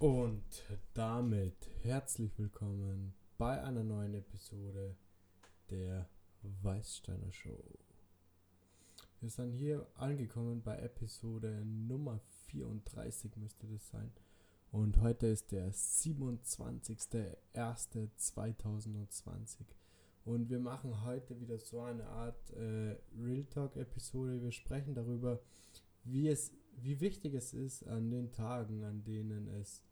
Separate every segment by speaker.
Speaker 1: Und damit herzlich willkommen bei einer neuen Episode der Weißsteiner Show. Wir sind hier angekommen bei Episode Nummer 34 müsste das sein. Und heute ist der 27.01.2020. Und wir machen heute wieder so eine Art äh, Real Talk Episode. Wir sprechen darüber, wie es, wie wichtig es ist an den Tagen, an denen es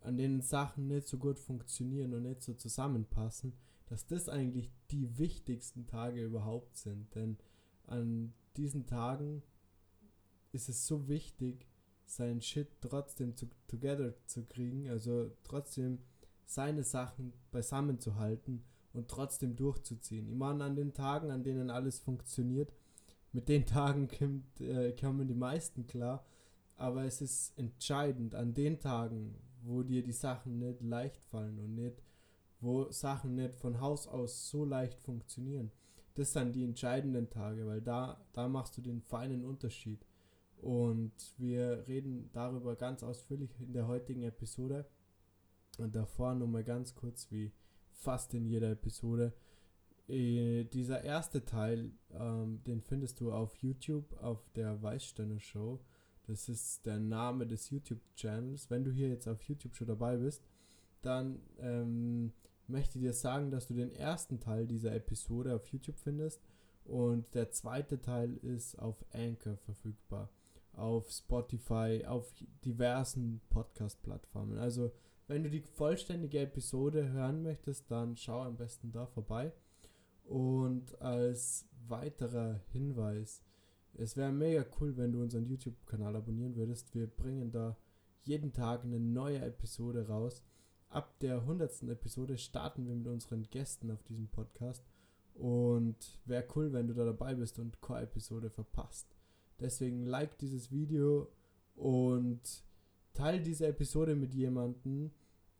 Speaker 1: an denen Sachen nicht so gut funktionieren und nicht so zusammenpassen, dass das eigentlich die wichtigsten Tage überhaupt sind. Denn an diesen Tagen ist es so wichtig, seinen Shit trotzdem zu, together zu kriegen, also trotzdem seine Sachen beisammen zu halten und trotzdem durchzuziehen. Ich meine, an den Tagen, an denen alles funktioniert, mit den Tagen kommt, äh, kommen die meisten klar, aber es ist entscheidend an den Tagen, wo dir die Sachen nicht leicht fallen und nicht, wo Sachen nicht von Haus aus so leicht funktionieren. Das sind die entscheidenden Tage, weil da, da machst du den feinen Unterschied. Und wir reden darüber ganz ausführlich in der heutigen Episode. Und davor nochmal ganz kurz, wie fast in jeder Episode. Äh, dieser erste Teil, ähm, den findest du auf YouTube, auf der Weißsteiner Show. Das ist der Name des YouTube-Channels. Wenn du hier jetzt auf YouTube schon dabei bist, dann ähm, möchte ich dir sagen, dass du den ersten Teil dieser Episode auf YouTube findest und der zweite Teil ist auf Anchor verfügbar, auf Spotify, auf diversen Podcast-Plattformen. Also wenn du die vollständige Episode hören möchtest, dann schau am besten da vorbei. Und als weiterer Hinweis, es wäre mega cool, wenn du unseren YouTube-Kanal abonnieren würdest. Wir bringen da jeden Tag eine neue Episode raus. Ab der 100. Episode starten wir mit unseren Gästen auf diesem Podcast. Und wäre cool, wenn du da dabei bist und keine Episode verpasst. Deswegen like dieses Video und teile diese Episode mit jemandem,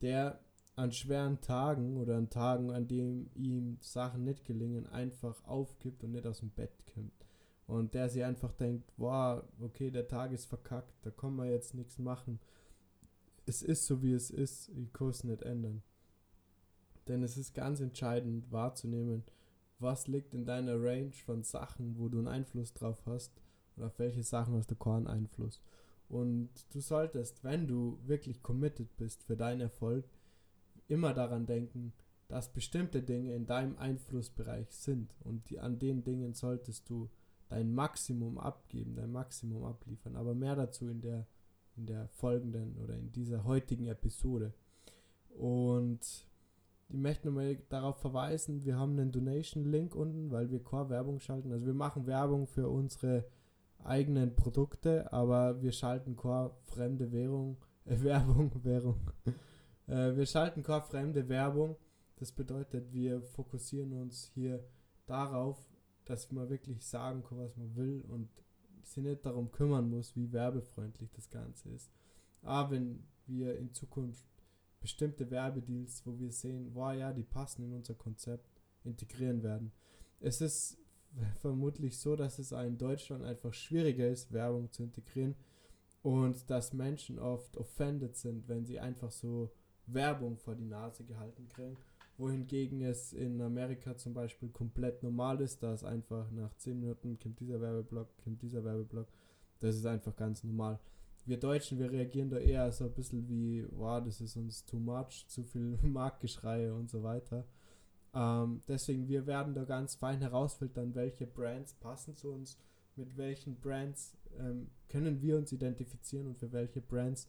Speaker 1: der an schweren Tagen oder an Tagen, an denen ihm Sachen nicht gelingen, einfach aufgibt und nicht aus dem Bett kommt. Und der sich einfach denkt, wow, okay, der Tag ist verkackt, da kann man jetzt nichts machen. Es ist so, wie es ist, ich kann es nicht ändern. Denn es ist ganz entscheidend wahrzunehmen, was liegt in deiner Range von Sachen, wo du einen Einfluss drauf hast und auf welche Sachen hast du keinen Einfluss. Und du solltest, wenn du wirklich committed bist für deinen Erfolg, immer daran denken, dass bestimmte Dinge in deinem Einflussbereich sind und die, an den Dingen solltest du dein Maximum abgeben, dein Maximum abliefern. Aber mehr dazu in der, in der folgenden oder in dieser heutigen Episode. Und ich möchte nochmal darauf verweisen, wir haben einen Donation-Link unten, weil wir Core-Werbung schalten. Also wir machen Werbung für unsere eigenen Produkte, aber wir schalten Core fremde Währung, äh, Werbung, Währung. äh, wir schalten Core fremde Werbung. Das bedeutet, wir fokussieren uns hier darauf, dass man wirklich sagen kann, was man will und sich nicht darum kümmern muss, wie werbefreundlich das Ganze ist. Aber wenn wir in Zukunft bestimmte Werbedeals, wo wir sehen, wow, ja, die passen in unser Konzept, integrieren werden. Es ist vermutlich so, dass es in Deutschland einfach schwieriger ist, Werbung zu integrieren und dass Menschen oft offended sind, wenn sie einfach so Werbung vor die Nase gehalten kriegen wohingegen es in Amerika zum Beispiel komplett normal ist, dass einfach nach 10 Minuten kommt dieser Werbeblock, kommt dieser Werbeblock. Das ist einfach ganz normal. Wir Deutschen, wir reagieren da eher so ein bisschen wie, wow, das ist uns too much, zu viel Marktgeschrei und so weiter. Ähm, deswegen, wir werden da ganz fein herausfiltern, welche Brands passen zu uns, mit welchen Brands ähm, können wir uns identifizieren und für welche Brands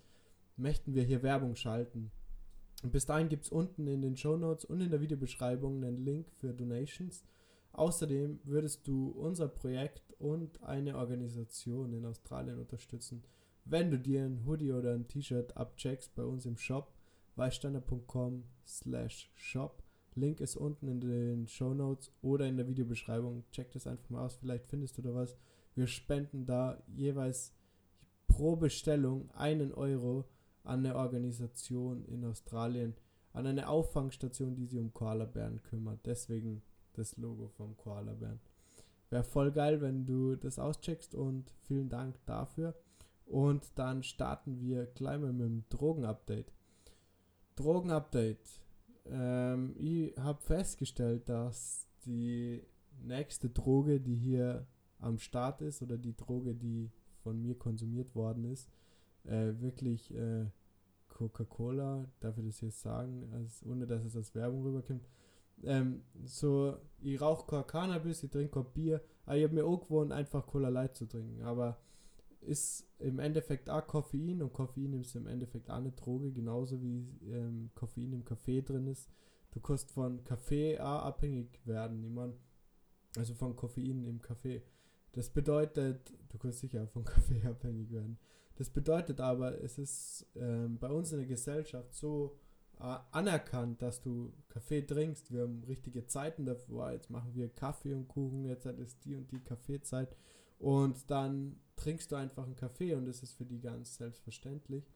Speaker 1: möchten wir hier Werbung schalten. Bis dahin gibt es unten in den Show Notes und in der Videobeschreibung einen Link für Donations. Außerdem würdest du unser Projekt und eine Organisation in Australien unterstützen, wenn du dir ein Hoodie oder ein T-Shirt abcheckst bei uns im Shop weißsteiner.com slash shop. Link ist unten in den Show Notes oder in der Videobeschreibung. Check das einfach mal aus, vielleicht findest du da was. Wir spenden da jeweils pro Bestellung einen Euro an eine Organisation in Australien, an eine Auffangstation, die sich um Koalabären kümmert. Deswegen das Logo vom Koalabären. Wäre voll geil, wenn du das auscheckst und vielen Dank dafür. Und dann starten wir gleich mal mit dem Drogenupdate. Drogenupdate. Ähm, ich habe festgestellt, dass die nächste Droge, die hier am Start ist, oder die Droge, die von mir konsumiert worden ist, äh, wirklich äh, Coca-Cola, darf ich das jetzt sagen, als, ohne dass es als Werbung rüberkommt. Ähm, so, ich rauche kein Cannabis, ich trinke kein Bier, aber ich habe mir auch gewohnt, einfach Cola Light zu trinken. Aber ist im Endeffekt auch Koffein und Koffein ist im Endeffekt auch eine Droge, genauso wie ähm, Koffein im Kaffee drin ist. Du kannst von Kaffee auch abhängig werden, ich mein, also von Koffein im Kaffee. Das bedeutet, du kannst sicher von Kaffee abhängig werden. Das bedeutet aber, es ist ähm, bei uns in der Gesellschaft so äh, anerkannt, dass du Kaffee trinkst. Wir haben richtige Zeiten dafür. Jetzt machen wir Kaffee und Kuchen, jetzt ist die und die Kaffeezeit. Und dann trinkst du einfach einen Kaffee und das ist für die ganz selbstverständlich.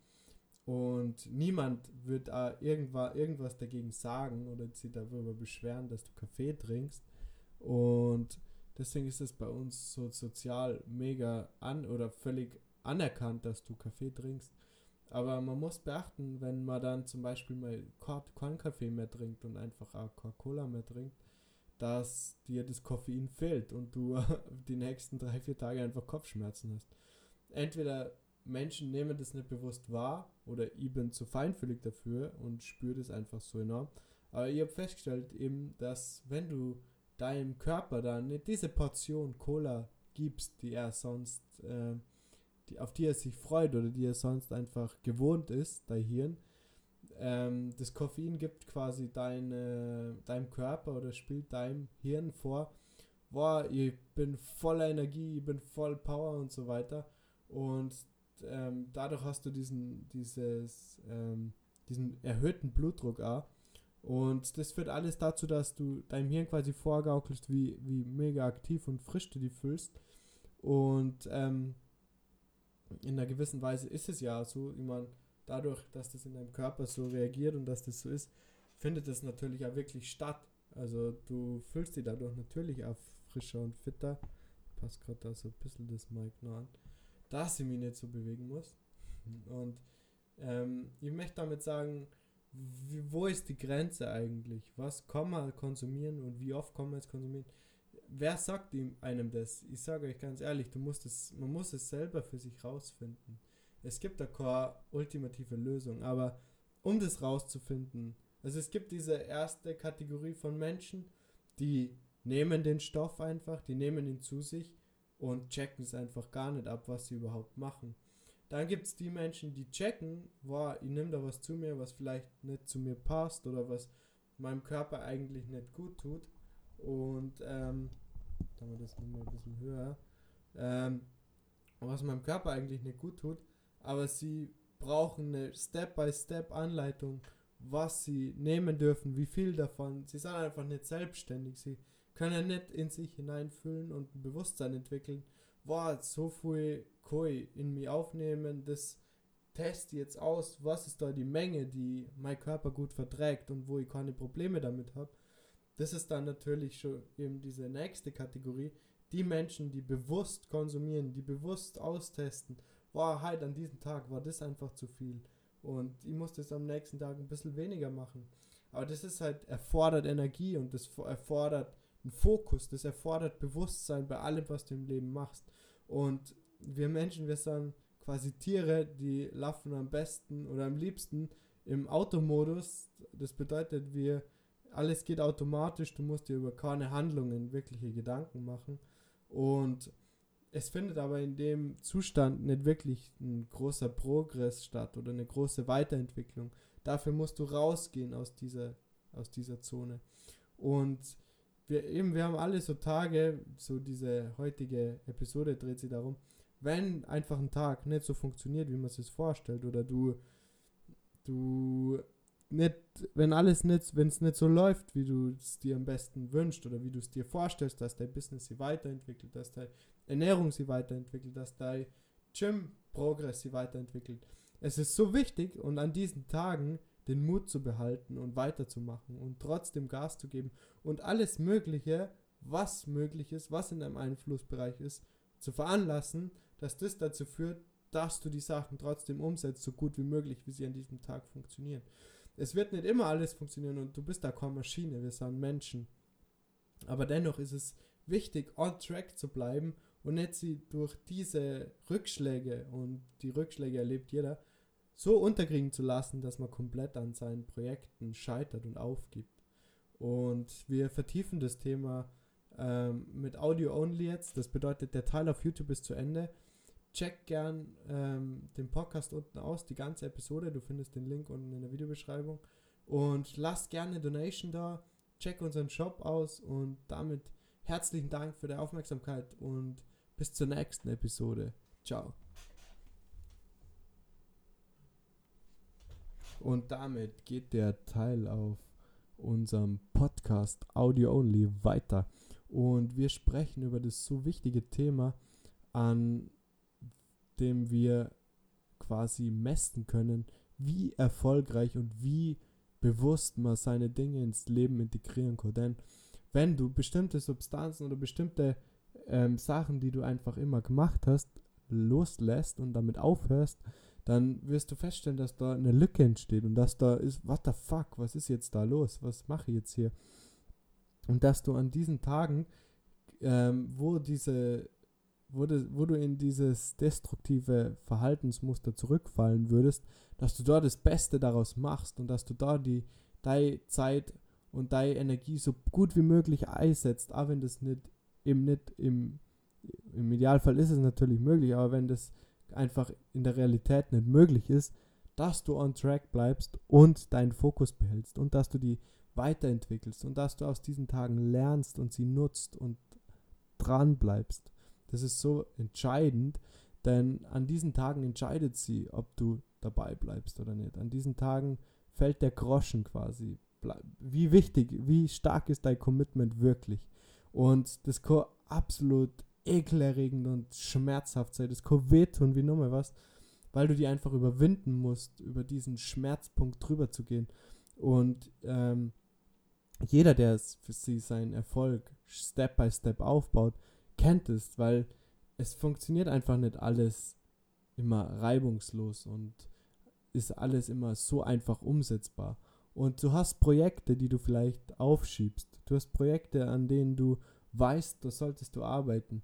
Speaker 1: Und niemand wird äh, irgendwas, irgendwas dagegen sagen oder sich darüber beschweren, dass du Kaffee trinkst. Und deswegen ist es bei uns so sozial mega an oder völlig anerkannt, dass du Kaffee trinkst. Aber man muss beachten, wenn man dann zum Beispiel mal keinen Kaffee mehr trinkt und einfach auch Coca-Cola mehr trinkt, dass dir das Koffein fehlt und du die nächsten drei, vier Tage einfach Kopfschmerzen hast. Entweder Menschen nehmen das nicht bewusst wahr oder ich bin zu feinfühlig dafür und spüre das einfach so enorm. Aber ich habe festgestellt eben, dass wenn du deinem Körper dann nicht diese Portion Cola gibst, die er sonst, äh, die, auf die er sich freut oder die er sonst einfach gewohnt ist, dein Hirn, ähm, das Koffein gibt quasi deine, deinem Körper oder spielt deinem Hirn vor, boah, ich bin voller Energie, ich bin voll Power und so weiter. Und ähm, dadurch hast du diesen, dieses, ähm, diesen erhöhten Blutdruck auch. Und das führt alles dazu, dass du deinem Hirn quasi vorgaukelst, wie, wie mega aktiv und frisch du die fühlst. Und ähm, in einer gewissen Weise ist es ja so, ich meine, dadurch, dass das in deinem Körper so reagiert und dass das so ist, findet es natürlich auch wirklich statt. Also du fühlst dich dadurch natürlich auch frischer und fitter. Passt gerade da so ein bisschen das Mic noch an. Dass ich mich nicht so bewegen muss. Und ähm, ich möchte damit sagen, wo ist die Grenze eigentlich? Was kann man konsumieren und wie oft kann man es konsumieren? Wer sagt ihm einem das? Ich sage euch ganz ehrlich, du musst es, man muss es selber für sich rausfinden. Es gibt da keine ultimative Lösung, aber um das rauszufinden, also es gibt diese erste Kategorie von Menschen, die nehmen den Stoff einfach, die nehmen ihn zu sich und checken es einfach gar nicht ab, was sie überhaupt machen. Dann gibt es die Menschen, die checken, wow, ich nehme da was zu mir, was vielleicht nicht zu mir passt oder was meinem Körper eigentlich nicht gut tut. Und ähm, dann wir das nochmal ein bisschen höher. Ähm, was meinem Körper eigentlich nicht gut tut, aber sie brauchen eine Step-by-Step-Anleitung, was sie nehmen dürfen, wie viel davon. Sie sind einfach nicht selbstständig. Sie können nicht in sich hineinfühlen und ein Bewusstsein entwickeln. Wow, so viel kann in mir aufnehmen, das teste jetzt aus, was ist da die Menge, die mein Körper gut verträgt und wo ich keine Probleme damit habe. Das ist dann natürlich schon eben diese nächste Kategorie. Die Menschen, die bewusst konsumieren, die bewusst austesten, war halt an diesem Tag war das einfach zu viel und ich muss das am nächsten Tag ein bisschen weniger machen. Aber das ist halt erfordert Energie und das erfordert einen Fokus, das erfordert Bewusstsein bei allem, was du im Leben machst. Und wir Menschen, wir sind quasi Tiere, die laufen am besten oder am liebsten im Automodus. Das bedeutet, wir alles geht automatisch, du musst dir über keine Handlungen wirkliche Gedanken machen. Und es findet aber in dem Zustand nicht wirklich ein großer Progress statt oder eine große Weiterentwicklung. Dafür musst du rausgehen aus dieser, aus dieser Zone. Und wir eben, wir haben alle so Tage, so diese heutige Episode dreht sich darum, wenn einfach ein Tag nicht so funktioniert, wie man es sich vorstellt, oder du, du nicht, wenn alles nicht, wenn es nicht so läuft, wie du es dir am besten wünschst oder wie du es dir vorstellst, dass dein Business sich weiterentwickelt, dass deine Ernährung sich weiterentwickelt, dass dein Gym-Progress sich weiterentwickelt. Es ist so wichtig und an diesen Tagen den Mut zu behalten und weiterzumachen und trotzdem Gas zu geben und alles Mögliche, was möglich ist, was in deinem Einflussbereich ist, zu veranlassen, dass das dazu führt, dass du die Sachen trotzdem umsetzt, so gut wie möglich, wie sie an diesem Tag funktionieren. Es wird nicht immer alles funktionieren und du bist da keine Maschine, wir sind Menschen. Aber dennoch ist es wichtig, on track zu bleiben und nicht sie durch diese Rückschläge und die Rückschläge erlebt jeder, so unterkriegen zu lassen, dass man komplett an seinen Projekten scheitert und aufgibt. Und wir vertiefen das Thema ähm, mit Audio Only jetzt. Das bedeutet, der Teil auf YouTube ist zu Ende. Check gern ähm, den Podcast unten aus, die ganze Episode. Du findest den Link unten in der Videobeschreibung. Und lass gerne eine Donation da. Check unseren Shop aus. Und damit herzlichen Dank für die Aufmerksamkeit und bis zur nächsten Episode. Ciao. Und damit geht der Teil auf unserem Podcast Audio Only weiter. Und wir sprechen über das so wichtige Thema, an dem wir quasi messen können, wie erfolgreich und wie bewusst man seine Dinge ins Leben integrieren kann. Denn wenn du bestimmte Substanzen oder bestimmte ähm, Sachen, die du einfach immer gemacht hast, loslässt und damit aufhörst, dann wirst du feststellen, dass da eine Lücke entsteht und dass da ist, what the fuck, was ist jetzt da los? Was mache ich jetzt hier? Und dass du an diesen Tagen, ähm, wo diese, wo, de, wo du in dieses destruktive Verhaltensmuster zurückfallen würdest, dass du da das Beste daraus machst und dass du da die deine Zeit und deine Energie so gut wie möglich einsetzt, auch wenn das nicht eben nicht im, im Idealfall ist es natürlich möglich, aber wenn das einfach in der Realität nicht möglich ist, dass du on track bleibst und deinen Fokus behältst und dass du die weiterentwickelst und dass du aus diesen Tagen lernst und sie nutzt und dran bleibst. Das ist so entscheidend, denn an diesen Tagen entscheidet sie, ob du dabei bleibst oder nicht. An diesen Tagen fällt der Groschen quasi. Wie wichtig, wie stark ist dein Commitment wirklich? Und das kann absolut ekelerregend und schmerzhaft sein. Das kann wehtun wie nochmal was, weil du die einfach überwinden musst, über diesen Schmerzpunkt drüber zu gehen. Und ähm, jeder, der es für sie seinen Erfolg Step by Step aufbaut, kennt es, weil es funktioniert einfach nicht alles immer reibungslos und ist alles immer so einfach umsetzbar. Und du hast Projekte, die du vielleicht aufschiebst. Du hast Projekte, an denen du weißt, da solltest du arbeiten.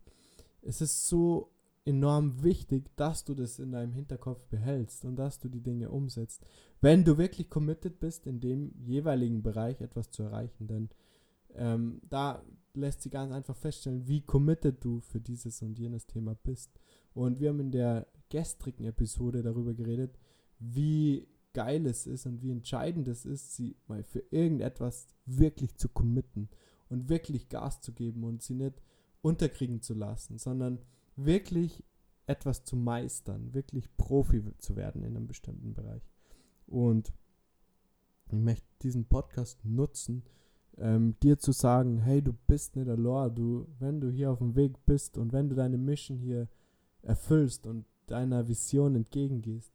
Speaker 1: Es ist so enorm wichtig, dass du das in deinem Hinterkopf behältst und dass du die Dinge umsetzt, wenn du wirklich committed bist, in dem jeweiligen Bereich etwas zu erreichen. Denn ähm, da lässt sich ganz einfach feststellen, wie committed du für dieses und jenes Thema bist. Und wir haben in der gestrigen Episode darüber geredet, wie geil es ist und wie entscheidend es ist, sie mal für irgendetwas wirklich zu committen und wirklich Gas zu geben und sie nicht unterkriegen zu lassen, sondern wirklich etwas zu meistern, wirklich Profi zu werden in einem bestimmten Bereich. Und ich möchte diesen Podcast nutzen, ähm, dir zu sagen, hey, du bist nicht allein, du, wenn du hier auf dem Weg bist und wenn du deine Mission hier erfüllst und deiner Vision entgegengehst,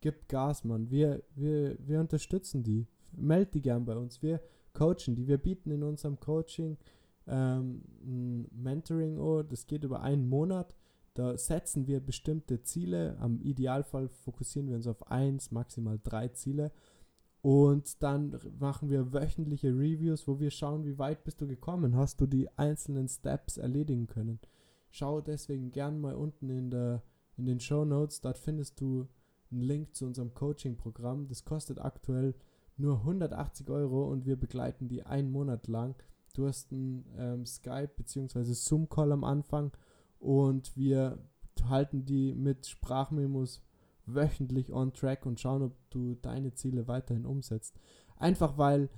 Speaker 1: gib Gas, Mann. Wir, wir, wir unterstützen die. Meld die gern bei uns. Wir coachen die. Wir bieten in unserem Coaching ähm, Mentoring, oh, das geht über einen Monat. Da setzen wir bestimmte Ziele. Am Idealfall fokussieren wir uns auf eins, maximal drei Ziele. Und dann machen wir wöchentliche Reviews, wo wir schauen, wie weit bist du gekommen. Hast du die einzelnen Steps erledigen können? Schau deswegen gern mal unten in, der, in den Show Notes. Dort findest du einen Link zu unserem Coaching-Programm. Das kostet aktuell nur 180 Euro und wir begleiten die einen Monat lang. Du hast einen ähm, Skype bzw. Zoom-Call am Anfang und wir halten die mit Sprachmemos wöchentlich on track und schauen, ob du deine Ziele weiterhin umsetzt. Einfach weil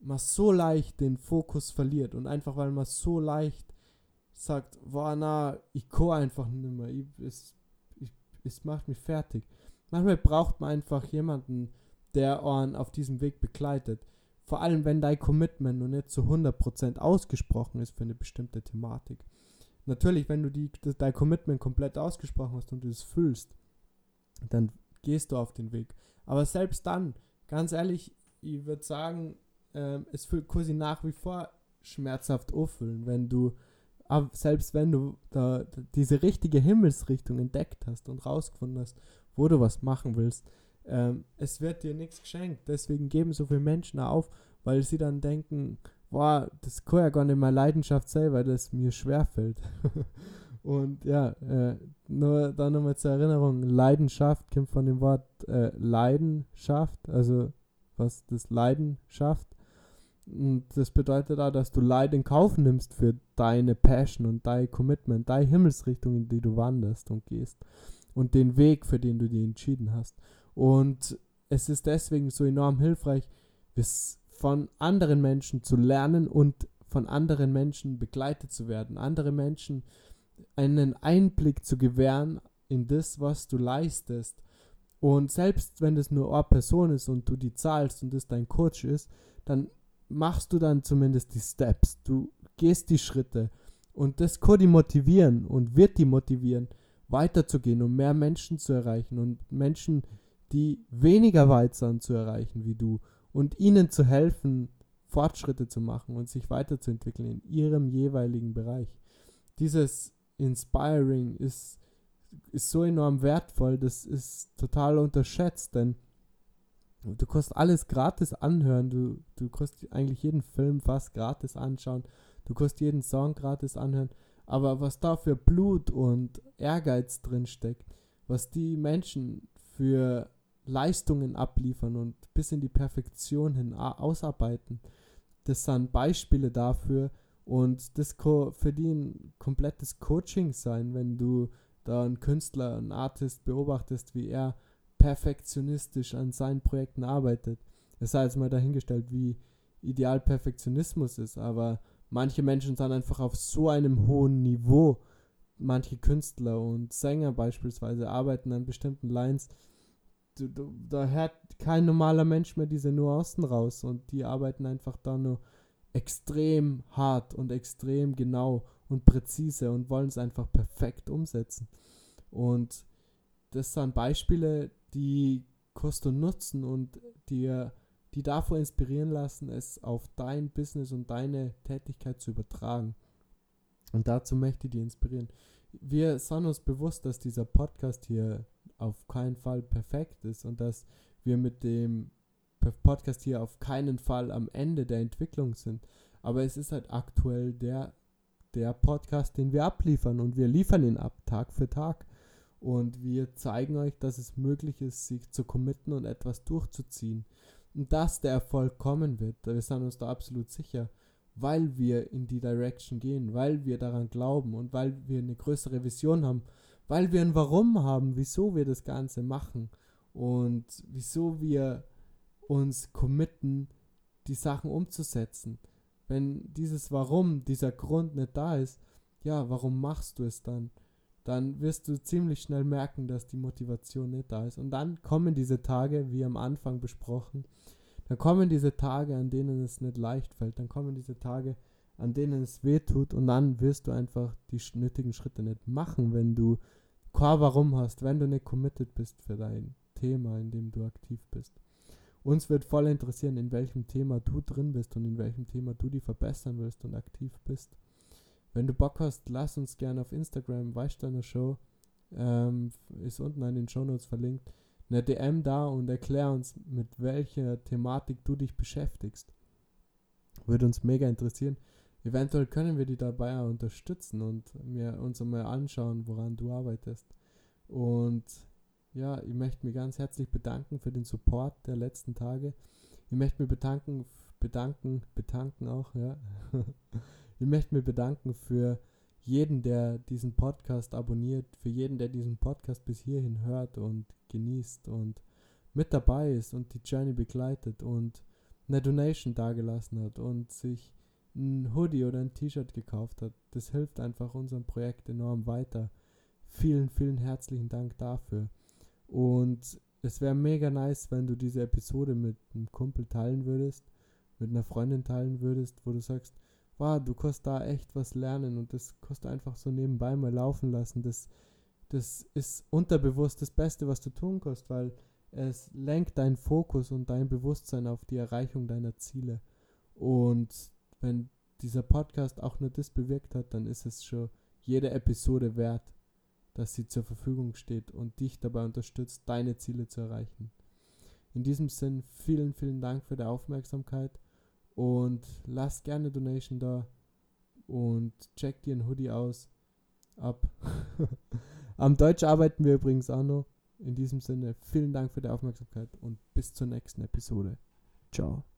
Speaker 1: man so leicht den Fokus verliert und einfach weil man so leicht sagt, boah, na, ich kann einfach nicht mehr, ich, es, ich, es macht mich fertig. Manchmal braucht man einfach jemanden, der einen auf diesem Weg begleitet. Vor allem, wenn dein Commitment noch nicht zu 100% ausgesprochen ist für eine bestimmte Thematik. Natürlich, wenn du die, dein Commitment komplett ausgesprochen hast und du es fühlst, dann gehst du auf den Weg. Aber selbst dann, ganz ehrlich, ich würde sagen, ähm, es fühlt quasi nach wie vor schmerzhaft auffüllen, wenn du selbst wenn du da diese richtige Himmelsrichtung entdeckt hast und rausgefunden hast, wo du was machen willst, ähm, es wird dir nichts geschenkt. Deswegen geben so viele Menschen auf, weil sie dann denken, boah, das kann ja gar nicht meine Leidenschaft sein, weil das mir schwerfällt. und ja, äh, nur da nochmal zur Erinnerung, Leidenschaft kommt von dem Wort äh, Leidenschaft, also was das Leiden schafft. Und das bedeutet auch, dass du Leid in Kauf nimmst für deine Passion und dein Commitment, deine Himmelsrichtung, in die du wanderst und gehst. Und den Weg, für den du dich entschieden hast. Und es ist deswegen so enorm hilfreich, von anderen Menschen zu lernen und von anderen Menschen begleitet zu werden. Andere Menschen einen Einblick zu gewähren in das, was du leistest. Und selbst wenn es nur eine Person ist und du die zahlst und das dein Coach ist, dann machst du dann zumindest die Steps. Du gehst die Schritte. Und das kann die motivieren und wird die motivieren, weiterzugehen, um mehr Menschen zu erreichen und Menschen, die weniger weit sind, zu erreichen wie du und ihnen zu helfen, Fortschritte zu machen und sich weiterzuentwickeln in ihrem jeweiligen Bereich. Dieses Inspiring ist, ist so enorm wertvoll, das ist total unterschätzt, denn du kannst alles gratis anhören, du, du kannst eigentlich jeden Film fast gratis anschauen, du kannst jeden Song gratis anhören, aber was da für Blut und Ehrgeiz drin steckt, was die Menschen für Leistungen abliefern und bis in die Perfektion hin ausarbeiten, das sind Beispiele dafür und das für die ein komplettes Coaching sein, wenn du da einen Künstler, einen Artist beobachtest, wie er perfektionistisch an seinen Projekten arbeitet. Es sei jetzt mal dahingestellt, wie ideal Perfektionismus ist, aber manche Menschen sind einfach auf so einem hohen Niveau. Manche Künstler und Sänger beispielsweise arbeiten an bestimmten Lines. Da hört kein normaler Mensch mehr diese Nuancen raus und die arbeiten einfach da nur extrem hart und extrem genau und präzise und wollen es einfach perfekt umsetzen. Und das sind Beispiele, die Kosten nutzen und dir die davor inspirieren lassen, es auf dein Business und deine Tätigkeit zu übertragen. Und dazu möchte ich dich inspirieren. Wir sind uns bewusst, dass dieser Podcast hier auf keinen Fall perfekt ist und dass wir mit dem Podcast hier auf keinen Fall am Ende der Entwicklung sind. Aber es ist halt aktuell der, der Podcast, den wir abliefern und wir liefern ihn ab, Tag für Tag. Und wir zeigen euch, dass es möglich ist, sich zu committen und etwas durchzuziehen. Und dass der Erfolg kommen wird, wir sind uns da absolut sicher, weil wir in die Direction gehen, weil wir daran glauben und weil wir eine größere Vision haben, weil wir ein Warum haben, wieso wir das Ganze machen und wieso wir uns committen, die Sachen umzusetzen. Wenn dieses Warum, dieser Grund nicht da ist, ja, warum machst du es dann? dann wirst du ziemlich schnell merken, dass die Motivation nicht da ist. Und dann kommen diese Tage, wie am Anfang besprochen, dann kommen diese Tage, an denen es nicht leicht fällt, dann kommen diese Tage, an denen es weh tut und dann wirst du einfach die nötigen Schritte nicht machen, wenn du kein Warum hast, wenn du nicht committed bist für dein Thema, in dem du aktiv bist. Uns wird voll interessieren, in welchem Thema du drin bist und in welchem Thema du die verbessern willst und aktiv bist. Wenn du Bock hast, lass uns gerne auf Instagram, Weißsteiner Show, ähm, ist unten in den Shownotes verlinkt, eine DM da und erklär uns, mit welcher Thematik du dich beschäftigst. Würde uns mega interessieren. Eventuell können wir die dabei unterstützen und mir uns einmal anschauen, woran du arbeitest. Und ja, ich möchte mich ganz herzlich bedanken für den Support der letzten Tage. Ich möchte mich bedanken, bedanken, bedanken auch, ja. Ich möchte mich bedanken für jeden, der diesen Podcast abonniert, für jeden, der diesen Podcast bis hierhin hört und genießt und mit dabei ist und die Journey begleitet und eine Donation dagelassen hat und sich ein Hoodie oder ein T-Shirt gekauft hat. Das hilft einfach unserem Projekt enorm weiter. Vielen, vielen herzlichen Dank dafür. Und es wäre mega nice, wenn du diese Episode mit einem Kumpel teilen würdest, mit einer Freundin teilen würdest, wo du sagst, wow, du kannst da echt was lernen und das kannst du einfach so nebenbei mal laufen lassen. Das, das ist unterbewusst das Beste, was du tun kannst, weil es lenkt deinen Fokus und dein Bewusstsein auf die Erreichung deiner Ziele. Und wenn dieser Podcast auch nur das bewirkt hat, dann ist es schon jede Episode wert, dass sie zur Verfügung steht und dich dabei unterstützt, deine Ziele zu erreichen. In diesem Sinn, vielen, vielen Dank für die Aufmerksamkeit und lass gerne Donation da und check dir ein Hoodie aus. Ab. Am Deutsch arbeiten wir übrigens auch noch. In diesem Sinne, vielen Dank für die Aufmerksamkeit und bis zur nächsten Episode. Ciao.